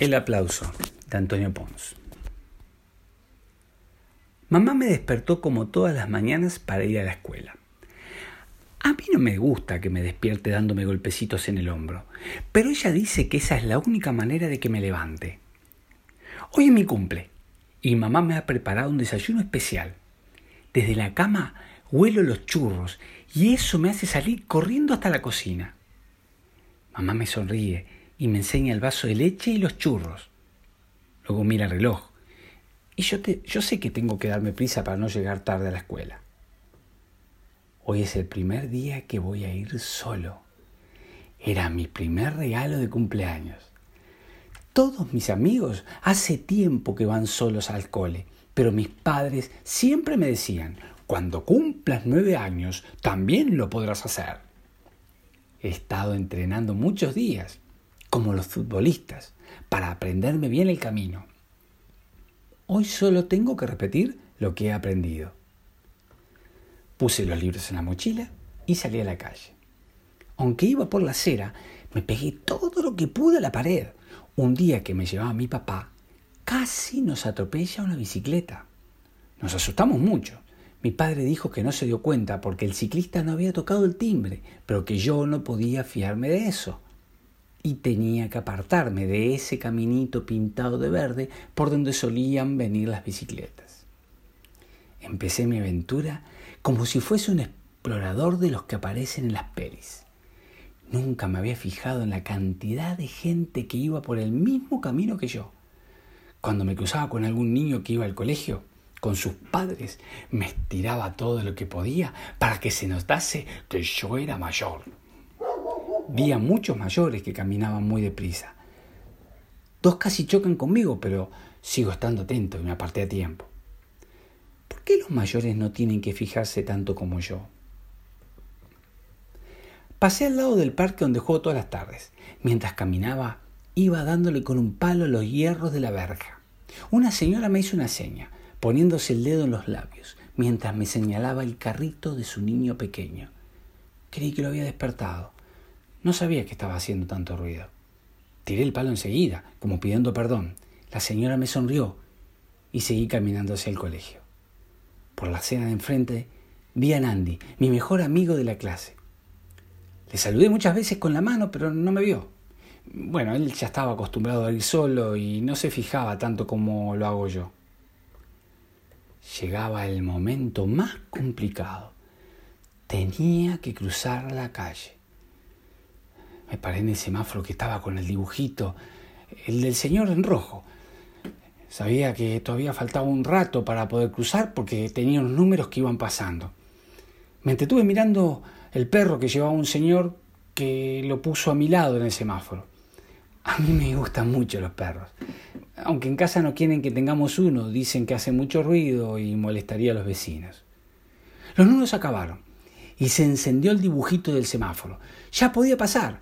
El aplauso de Antonio Pons. Mamá me despertó como todas las mañanas para ir a la escuela. A mí no me gusta que me despierte dándome golpecitos en el hombro, pero ella dice que esa es la única manera de que me levante. Hoy es mi cumple y mamá me ha preparado un desayuno especial. Desde la cama huelo los churros y eso me hace salir corriendo hasta la cocina. Mamá me sonríe y me enseña el vaso de leche y los churros. Luego mira el reloj. Y yo, te, yo sé que tengo que darme prisa para no llegar tarde a la escuela. Hoy es el primer día que voy a ir solo. Era mi primer regalo de cumpleaños. Todos mis amigos hace tiempo que van solos al cole, pero mis padres siempre me decían, cuando cumplas nueve años, también lo podrás hacer. He estado entrenando muchos días como los futbolistas, para aprenderme bien el camino. Hoy solo tengo que repetir lo que he aprendido. Puse los libros en la mochila y salí a la calle. Aunque iba por la acera, me pegué todo lo que pude a la pared. Un día que me llevaba mi papá, casi nos atropella una bicicleta. Nos asustamos mucho. Mi padre dijo que no se dio cuenta porque el ciclista no había tocado el timbre, pero que yo no podía fiarme de eso y tenía que apartarme de ese caminito pintado de verde por donde solían venir las bicicletas. Empecé mi aventura como si fuese un explorador de los que aparecen en las pelis. Nunca me había fijado en la cantidad de gente que iba por el mismo camino que yo. Cuando me cruzaba con algún niño que iba al colegio, con sus padres, me estiraba todo lo que podía para que se notase que yo era mayor. Vi a muchos mayores que caminaban muy deprisa. Dos casi chocan conmigo, pero sigo estando atento y me aparté a tiempo. ¿Por qué los mayores no tienen que fijarse tanto como yo? Pasé al lado del parque donde juego todas las tardes. Mientras caminaba, iba dándole con un palo los hierros de la verja. Una señora me hizo una seña, poniéndose el dedo en los labios, mientras me señalaba el carrito de su niño pequeño. Creí que lo había despertado. No sabía que estaba haciendo tanto ruido. Tiré el palo enseguida, como pidiendo perdón. La señora me sonrió y seguí caminando hacia el colegio. Por la acera de enfrente vi a Nandi, mi mejor amigo de la clase. Le saludé muchas veces con la mano, pero no me vio. Bueno, él ya estaba acostumbrado a ir solo y no se fijaba tanto como lo hago yo. Llegaba el momento más complicado. Tenía que cruzar la calle. Me paré en el semáforo que estaba con el dibujito, el del señor en rojo. Sabía que todavía faltaba un rato para poder cruzar porque tenía unos números que iban pasando. Me entretuve mirando el perro que llevaba un señor que lo puso a mi lado en el semáforo. A mí me gustan mucho los perros. Aunque en casa no quieren que tengamos uno, dicen que hace mucho ruido y molestaría a los vecinos. Los números acabaron y se encendió el dibujito del semáforo. Ya podía pasar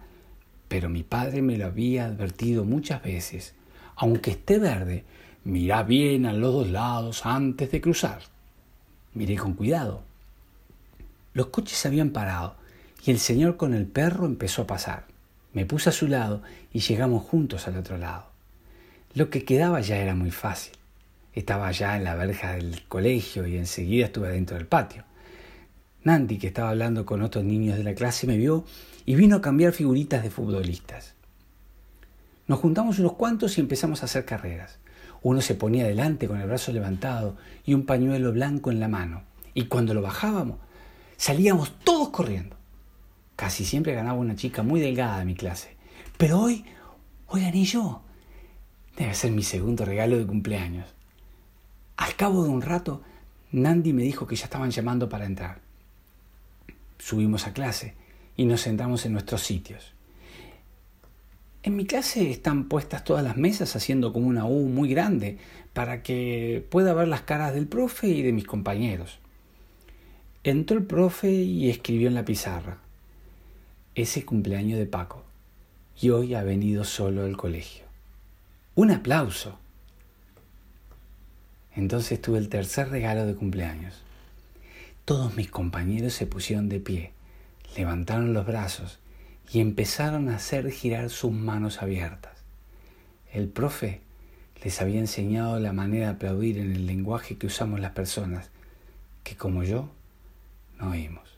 pero mi padre me lo había advertido muchas veces. Aunque esté verde, mira bien a los dos lados antes de cruzar. Miré con cuidado. Los coches habían parado y el señor con el perro empezó a pasar. Me puse a su lado y llegamos juntos al otro lado. Lo que quedaba ya era muy fácil. Estaba ya en la verja del colegio y enseguida estuve dentro del patio. Nandi, que estaba hablando con otros niños de la clase, me vio y vino a cambiar figuritas de futbolistas. Nos juntamos unos cuantos y empezamos a hacer carreras. Uno se ponía delante con el brazo levantado y un pañuelo blanco en la mano. Y cuando lo bajábamos, salíamos todos corriendo. Casi siempre ganaba una chica muy delgada de mi clase. Pero hoy, hoy gané yo. Debe ser mi segundo regalo de cumpleaños. Al cabo de un rato, Nandi me dijo que ya estaban llamando para entrar. Subimos a clase y nos sentamos en nuestros sitios. En mi clase están puestas todas las mesas haciendo como una U muy grande para que pueda ver las caras del profe y de mis compañeros. Entró el profe y escribió en la pizarra. Ese cumpleaños de Paco. Y hoy ha venido solo al colegio. Un aplauso. Entonces tuve el tercer regalo de cumpleaños. Todos mis compañeros se pusieron de pie levantaron los brazos y empezaron a hacer girar sus manos abiertas. el profe les había enseñado la manera de aplaudir en el lenguaje que usamos las personas, que como yo no oímos.